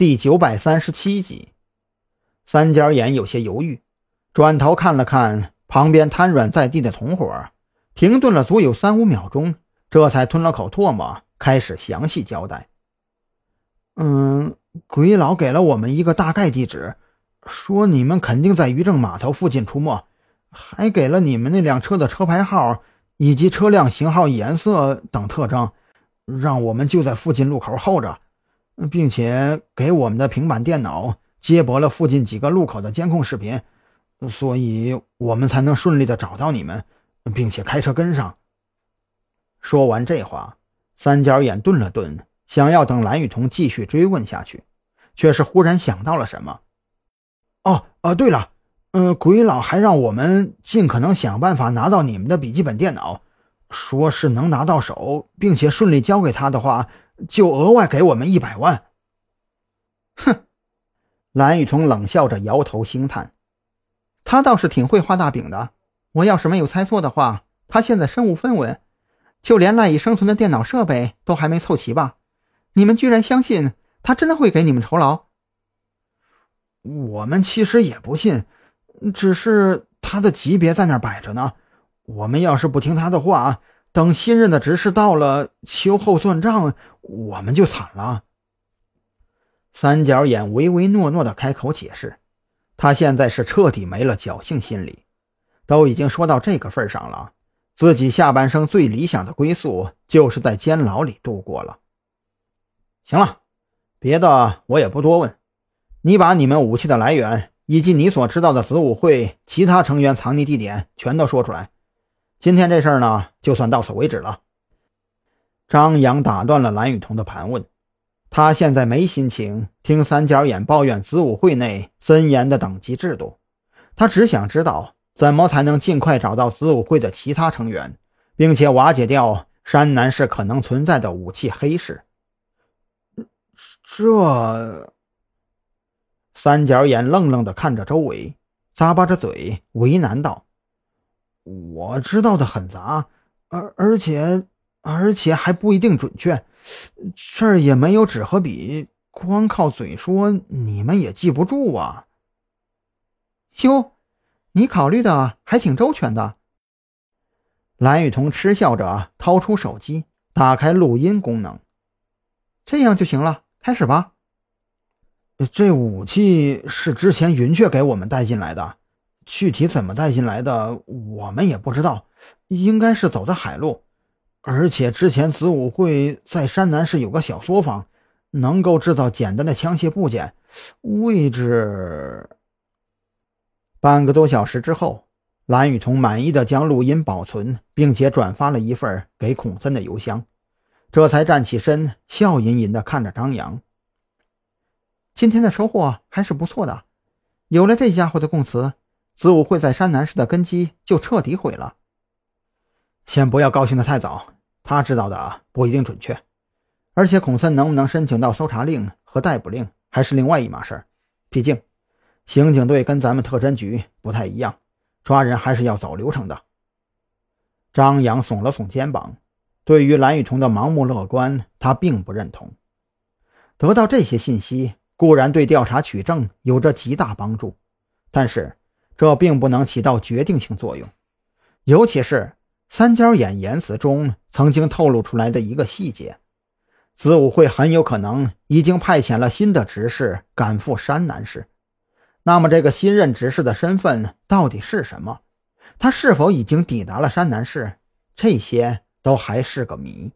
第九百三十七集，三角眼有些犹豫，转头看了看旁边瘫软在地的同伙，停顿了足有三五秒钟，这才吞了口唾沫，开始详细交代：“嗯，鬼佬给了我们一个大概地址，说你们肯定在渔政码头附近出没，还给了你们那辆车的车牌号以及车辆型号、颜色等特征，让我们就在附近路口候着。”并且给我们的平板电脑接驳了附近几个路口的监控视频，所以我们才能顺利的找到你们，并且开车跟上。说完这话，三角眼顿了顿，想要等蓝雨桐继续追问下去，却是忽然想到了什么。哦，呃，对了，嗯，鬼佬还让我们尽可能想办法拿到你们的笔记本电脑，说是能拿到手，并且顺利交给他的话。就额外给我们一百万。哼，蓝雨桐冷笑着摇头兴叹，他倒是挺会画大饼的。我要是没有猜错的话，他现在身无分文，就连赖以生存的电脑设备都还没凑齐吧？你们居然相信他真的会给你们酬劳？我们其实也不信，只是他的级别在那摆着呢。我们要是不听他的话，等新任的执事到了，秋后算账。我们就惨了。三角眼唯唯诺诺的开口解释，他现在是彻底没了侥幸心理，都已经说到这个份上了，自己下半生最理想的归宿就是在监牢里度过了。行了，别的我也不多问，你把你们武器的来源以及你所知道的子午会其他成员藏匿地点全都说出来。今天这事儿呢，就算到此为止了。张扬打断了蓝雨桐的盘问，他现在没心情听三角眼抱怨子午会内森严的等级制度，他只想知道怎么才能尽快找到子午会的其他成员，并且瓦解掉山南市可能存在的武器黑市。这三角眼愣愣地看着周围，咂巴着嘴为难道：“我知道的很杂，而而且……”而且还不一定准确，这儿也没有纸和笔，光靠嘴说你们也记不住啊。哟，你考虑的还挺周全的。蓝雨桐嗤笑着掏出手机，打开录音功能，这样就行了，开始吧。这武器是之前云雀给我们带进来的，具体怎么带进来的我们也不知道，应该是走的海路。而且之前子午会在山南市有个小作坊，能够制造简单的枪械部件。位置。半个多小时之后，蓝雨桐满意的将录音保存，并且转发了一份给孔森的邮箱，这才站起身，笑吟吟的看着张扬。今天的收获还是不错的，有了这家伙的供词，子午会在山南市的根基就彻底毁了。先不要高兴的太早，他知道的不一定准确，而且孔森能不能申请到搜查令和逮捕令还是另外一码事。毕竟，刑警队跟咱们特侦局不太一样，抓人还是要走流程的。张扬耸了耸肩膀，对于蓝雨桐的盲目乐观，他并不认同。得到这些信息固然对调查取证有着极大帮助，但是这并不能起到决定性作用，尤其是。三角眼言辞中曾经透露出来的一个细节：子午会很有可能已经派遣了新的执事赶赴山南市。那么，这个新任执事的身份到底是什么？他是否已经抵达了山南市？这些都还是个谜。